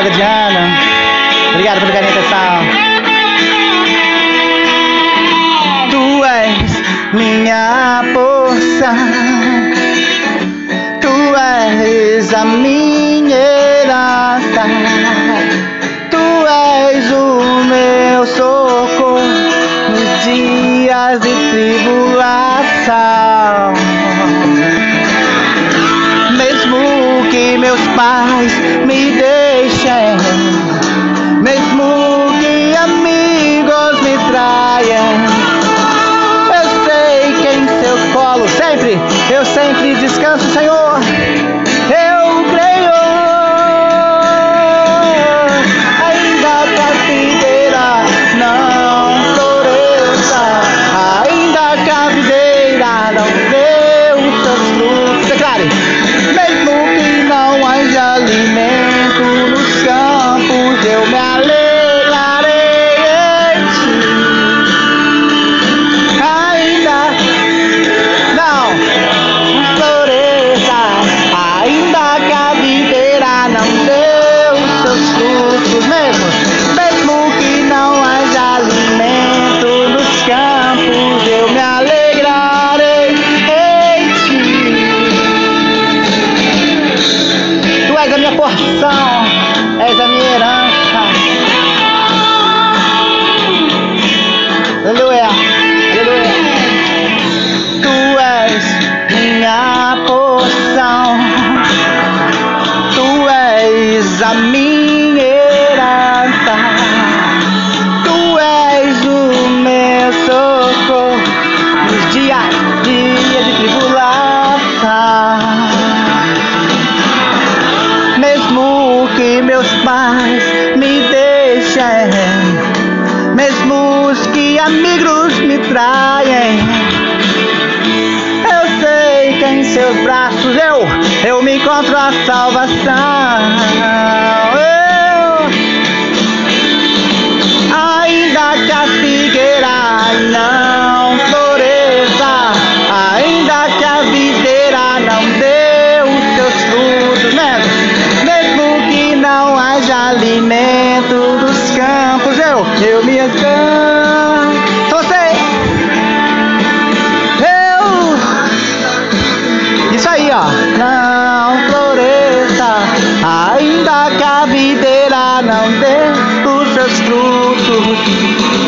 colega Diana. Obrigado pelo carinho atenção. Tu és minha porção. Tu és a minha herança. Tu és o meu socorro nos dias de tribulação. Frutos,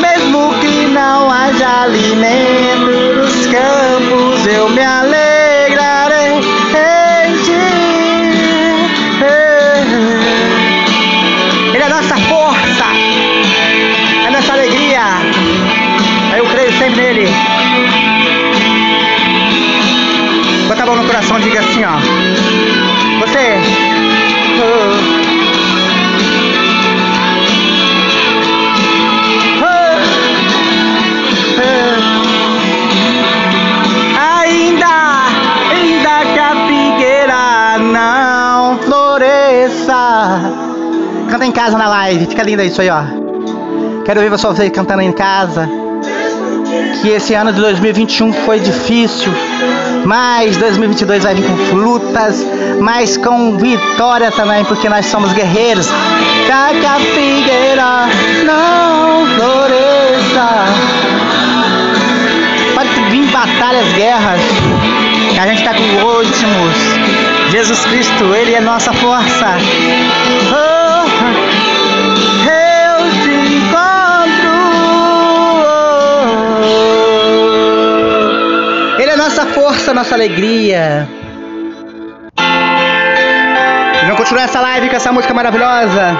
Mesmo que não haja alimento nos campos, eu me casa na live, fica lindo isso aí, ó. Quero ver você cantando em casa. Que esse ano de 2021 foi difícil, mas 2022 vai vir com lutas, mas com vitória também, porque nós somos guerreiros. Que a figueira não floresça. Pode vir batalhas, guerras, a gente está com últimos. Jesus Cristo, Ele é nossa força. Oh, nossa força, nossa alegria. E vamos continuar essa live com essa música maravilhosa.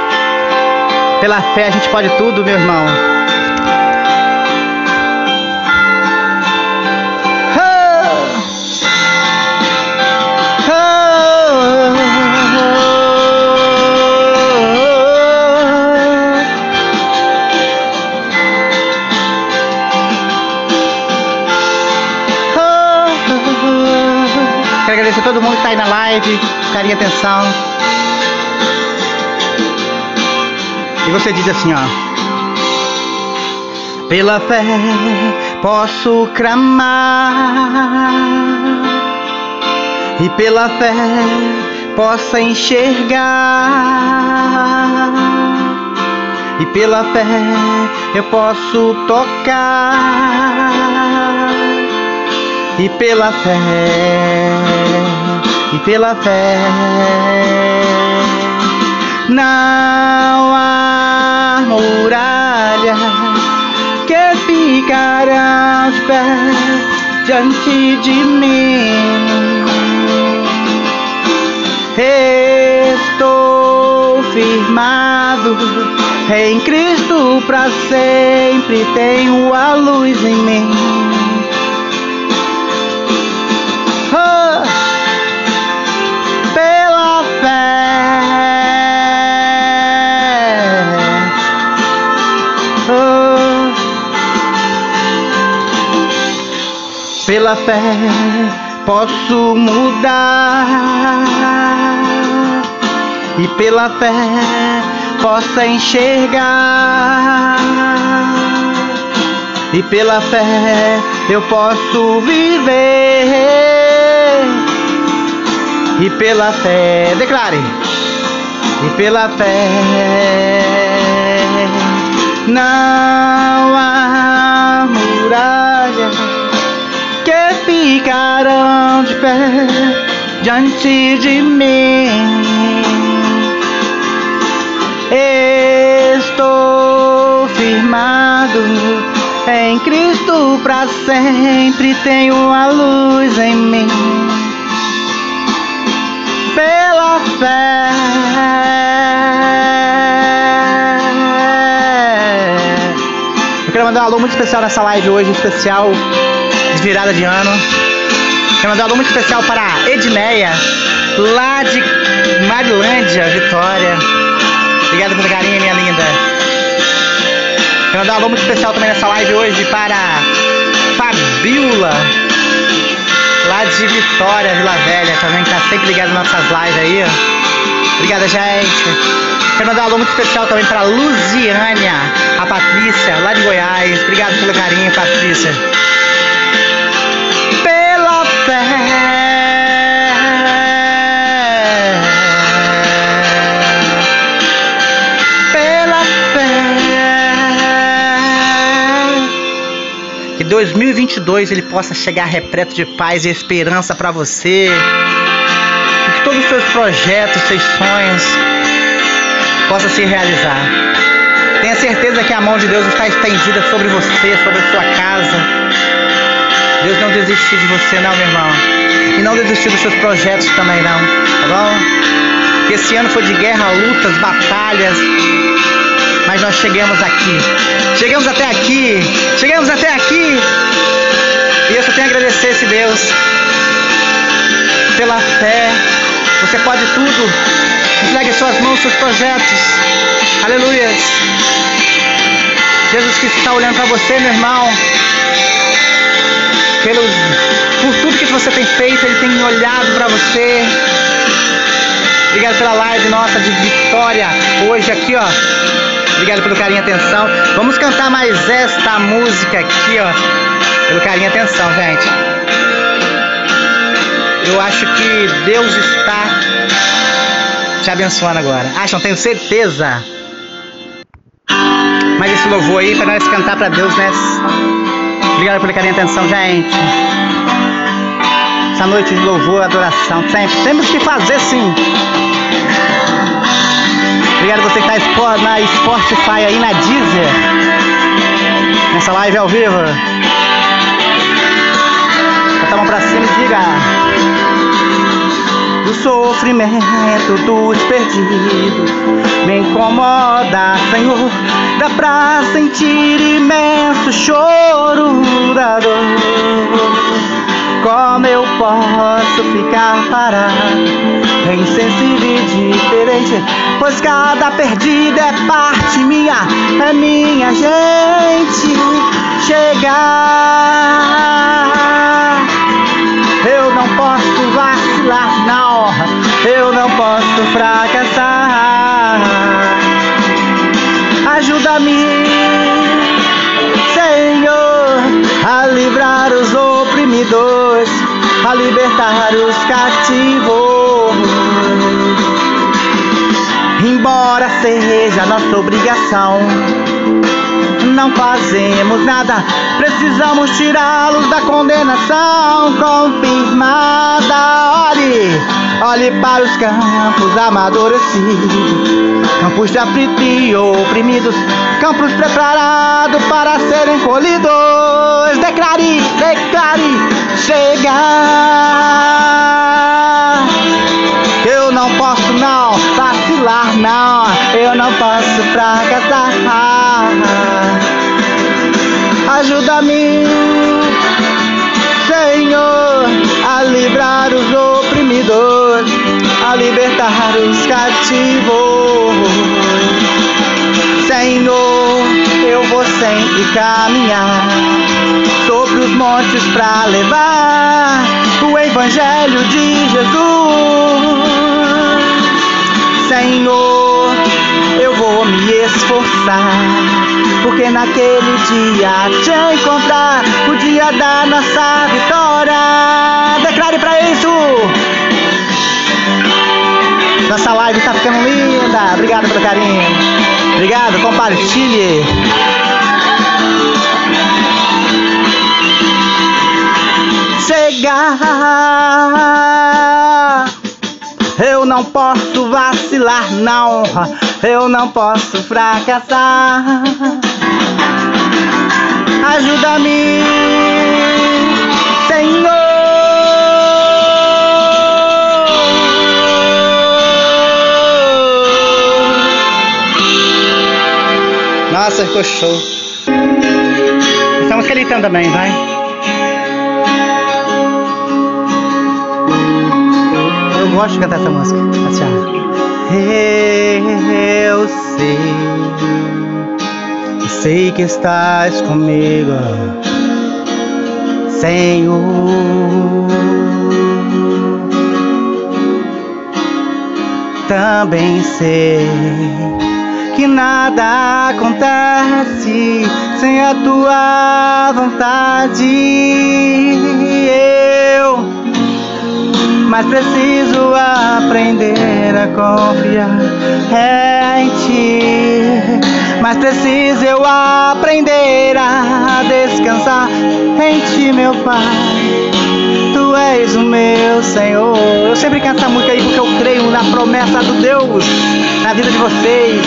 Pela fé a gente pode tudo, meu irmão. Agradecer a todo mundo que está aí na live, carinho e atenção. E você diz assim, ó. Pela fé posso clamar e pela fé possa enxergar e pela fé eu posso tocar e pela fé e pela fé não há muralha que ficará de pé diante de mim Estou firmado em Cristo para sempre, tenho a luz em mim. Pela fé posso mudar. E pela fé possa enxergar. E pela fé eu posso viver. E pela fé declare. E pela fé não há pé diante de mim. Estou firmado em Cristo para sempre, tenho a luz em mim. Pela fé. Eu quero mandar um alô muito especial nessa live hoje, especial de virada de ano. Quero mandar um alô muito especial para a Edneia, lá de Marilândia, Vitória. Obrigado pelo carinho, minha linda. Quero mandar um alô muito especial também nessa live hoje para Fabiola, lá de Vitória, Vila Velha, também que tá sempre ligado nas nossas lives aí. Obrigada, gente. Quero mandar um alô muito especial também para Luziânia, a Patrícia, lá de Goiás. Obrigado pelo carinho, Patrícia. 2022 ele possa chegar repleto de paz e esperança para você. Que todos os seus projetos, seus sonhos possam se realizar. Tenha certeza que a mão de Deus está estendida sobre você, sobre a sua casa Deus não desistiu de você não, meu irmão. E não desistiu dos seus projetos também não, tá bom? Que esse ano foi de guerra, lutas, batalhas. Mas nós chegamos aqui. Chegamos até aqui. Chegamos até aqui. E eu só tenho a agradecer esse Deus. Pela fé. Você pode tudo. Entregue suas mãos, seus projetos. Aleluia. Jesus que está olhando para você, meu irmão pelo, por tudo que você tem feito, Ele tem olhado para você. Obrigado pela live nossa de vitória hoje aqui, ó. Obrigado pelo carinho e atenção. Vamos cantar mais esta música aqui, ó. Pelo carinho e atenção, gente. Eu acho que Deus está te abençoando agora. Acham? Tenho certeza. Mas esse louvor aí para nós cantar para Deus, né? Obrigado pela carinho e atenção, gente. Essa noite de louvor, adoração, sempre. Temos que fazer sim. Obrigado você que está na Spotify aí, na Deezer. Nessa live ao vivo. Bota a mão pra cima e diga. Do sofrimento dos perdidos me incomoda, Senhor Dá pra sentir imenso choro da dor. Como eu posso ficar parado, insensível e diferente? Pois cada perdida é parte minha, é minha gente. Chegar, eu não posso vacilar, não, eu não posso fracassar ajuda-me, libertar os cativos. Embora seja nossa obrigação, não fazemos nada, precisamos tirá-los da condenação confirmada. Olhe! Olhe para os campos amadurecidos, campos de aflitos e oprimidos, campos preparados para serem colhidos. Declare, declare, chegar. Eu não posso não vacilar não, eu não posso fracassar. Ajuda-me, Senhor, a livrar os oprimidos, a libertar os cativos. Senhor, eu vou sempre caminhar sobre os montes para levar o evangelho de Jesus. Senhor, eu vou me esforçar, porque naquele dia te encontrar, o dia da nossa vitória. Live tá ficando linda. Obrigado pelo carinho. Obrigado, compartilhe. Chegar. Eu não posso vacilar, não. Eu não posso fracassar. Ajuda-me, Senhor. Nossa, ficou show. Essa música ele também, vai. Eu gosto de cantar essa música. Ó. Eu sei, sei que estás comigo, Senhor. Também sei que nada acontece sem a tua vontade. Eu, mas preciso aprender a confiar em ti. Mas preciso eu aprender a descansar em ti, meu Pai. És o meu Senhor. Eu sempre canto essa música aí porque eu creio na promessa do Deus na vida de vocês.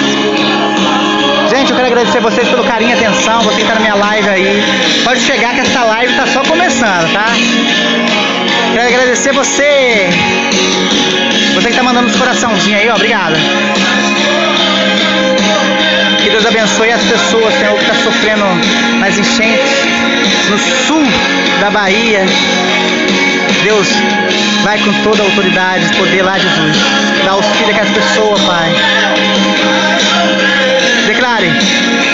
Gente, eu quero agradecer vocês pelo carinho e atenção, você que está na minha live aí. Pode chegar que essa live está só começando, tá? Quero agradecer você. Você que está mandando os coraçãozinhos aí, ó. Obrigado. Que Deus abençoe as pessoas, Senhor, que está sofrendo nas enchentes no sul da Bahia. Deus, vai com toda a autoridade, poder lá, Jesus. Dá auxílio a aquelas pessoas, Pai. Declare,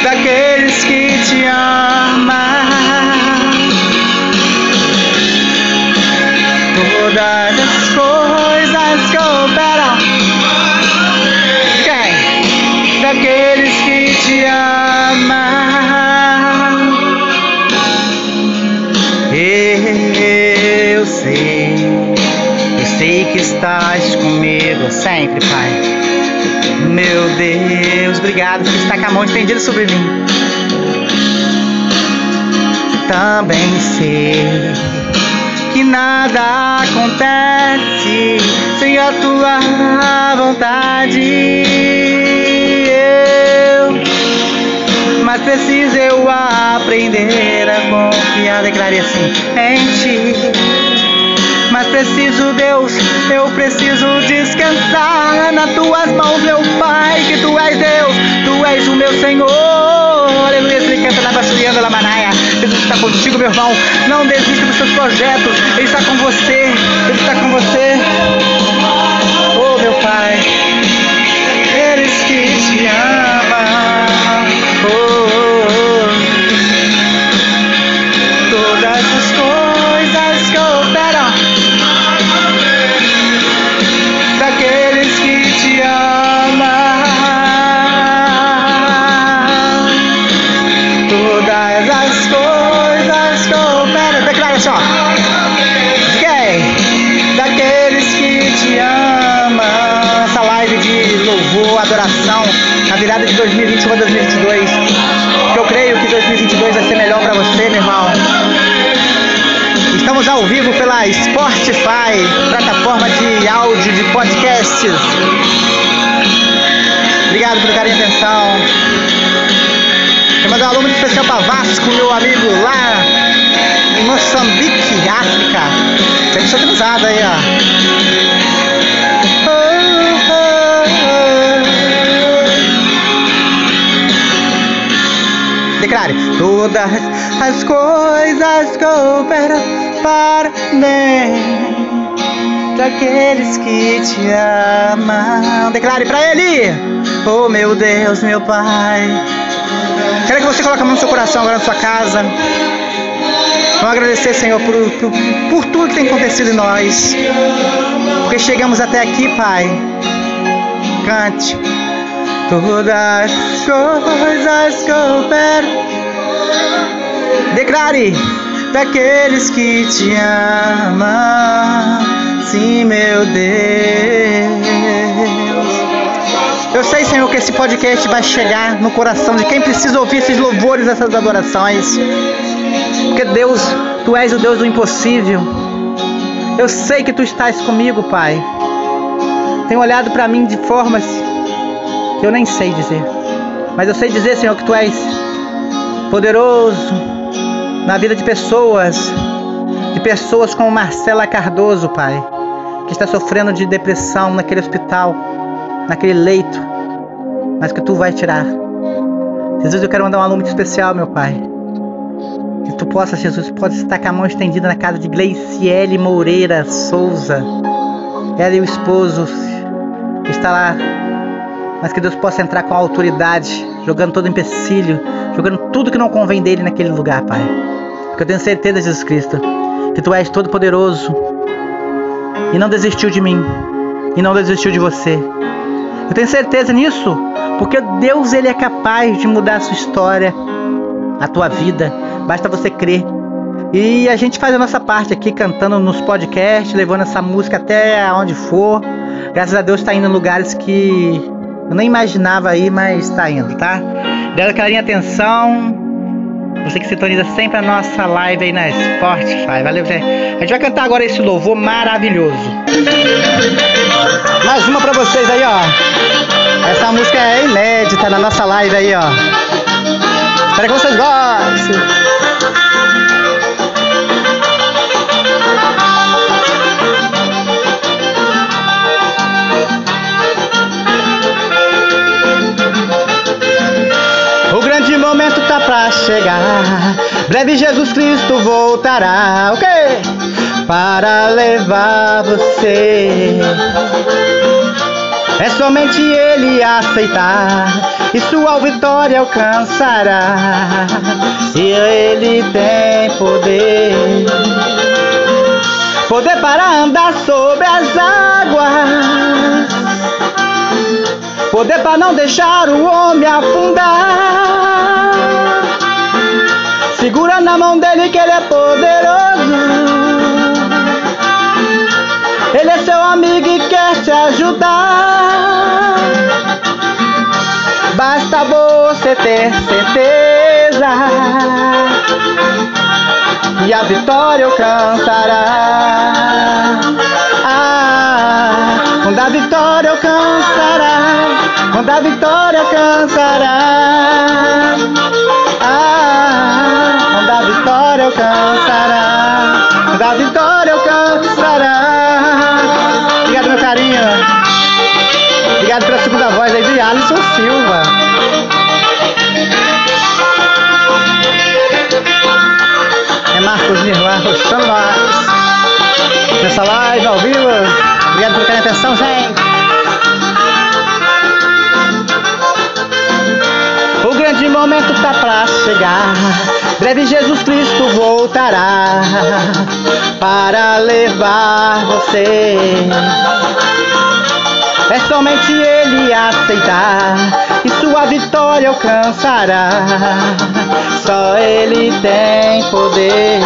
daqueles que te amam, todas as coisas cooperam. Quem? Daqueles que te amam. Que estás comigo sempre, Pai. Meu Deus, obrigado por estar com a mão estendida sobre mim. Também sei que nada acontece sem a tua vontade. Eu, mas preciso eu aprender a confiar, declarei assim, em ti. Mas preciso, Deus, eu preciso descansar nas tuas mãos, meu Pai, que tu és Deus, tu és o meu Senhor. Aleluia, ele canta na baixuriana da Manaia. Jesus está contigo, meu irmão. Não desista dos seus projetos. Ele está com você. Ele está com você. Estamos ao vivo pela Spotify, plataforma de áudio de podcasts. Obrigado carinho e atenção. Quero mandar um aluno especial para Vasco, meu amigo lá em Moçambique, África. Tem sintonizado aí, ó. Declare: Todas as coisas cooperam para bem daqueles que te amam. Declare para Ele: Oh meu Deus, meu Pai. Quero que você coloque a mão no seu coração agora na sua casa. Vamos agradecer, Senhor, por, por, por tudo que tem acontecido em nós. Porque chegamos até aqui, Pai. Cante. Todas as coisas cooperam. Declare daqueles que te amam. Sim, meu Deus. Eu sei, Senhor, que esse podcast vai chegar no coração de quem precisa ouvir esses louvores, essas adorações. Porque Deus, Tu és o Deus do impossível. Eu sei que Tu estás comigo, Pai. Tem olhado para mim de formas que eu nem sei dizer. Mas eu sei dizer, Senhor, que Tu és poderoso na vida de pessoas, de pessoas como Marcela Cardoso, Pai, que está sofrendo de depressão naquele hospital, naquele leito, mas que Tu vai tirar. Jesus, eu quero mandar um aluno muito especial, meu Pai. Que tu possa, Jesus, pode estar com a mão estendida na casa de Gleiciele Moreira Souza. Ela e o esposo que está lá. Mas que Deus possa entrar com autoridade, jogando todo empecilho, jogando tudo que não convém dele naquele lugar, Pai. Porque eu tenho certeza, Jesus Cristo, que tu és todo poderoso e não desistiu de mim e não desistiu de você. Eu tenho certeza nisso, porque Deus ele é capaz de mudar a sua história, a tua vida. Basta você crer. E a gente faz a nossa parte aqui cantando nos podcasts, levando essa música até onde for. Graças a Deus está indo em lugares que eu nem imaginava aí, mas está indo, tá? Aquela linha atenção. Você que sintoniza sempre a nossa live aí na Spotify. Valeu, Zé. A gente vai cantar agora esse louvor maravilhoso. Mais uma pra vocês aí, ó. Essa música é inédita na nossa live aí, ó. Espero que vocês gostem. Chegar. Breve Jesus Cristo voltará. O quê? Para levar você. É somente Ele aceitar e sua vitória alcançará. E Ele tem poder, poder para andar sobre as águas, poder para não deixar o homem afundar. Segura na mão dele que ele é poderoso. Ele é seu amigo e quer te ajudar. Basta você ter certeza e a vitória alcançará. Ah, quando a vitória alcançará, quando a vitória alcançará. Ao vivo. Obrigado pela carinho atenção, gente. O grande momento tá pra chegar. Breve Jesus Cristo voltará para levar você. É somente Ele aceitar e sua vitória alcançará. Só Ele tem poder,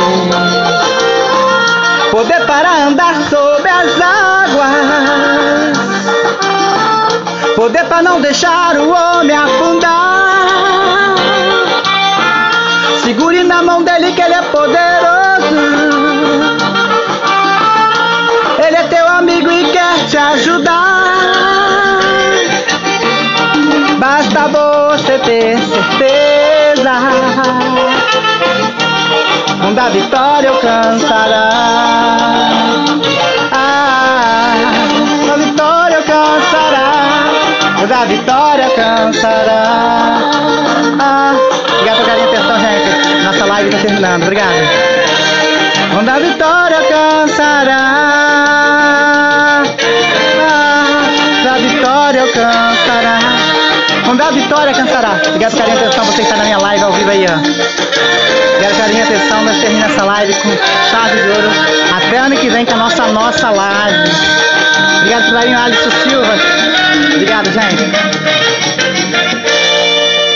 poder para andar sobre as águas Poder pra não deixar o homem afundar. Segure na mão dele que ele é poderoso. Ele é teu amigo e quer te ajudar. Basta você ter certeza. Um da vitória alcançará. Alcançará. Ah, obrigado e atenção, gente. Nossa live tá terminando. Obrigado. O da vitória alcançará. Ah, da vitória alcançará. O da vitória alcançará. Obrigado pelo carinho e atenção. Você que está na minha live ao vivo aí, ó. Quero carinho e atenção, nós terminamos essa live com chave de ouro. Até ano que vem com a nossa nossa live. Obrigado pelo carinho, Alisson Silva. Obrigado, gente.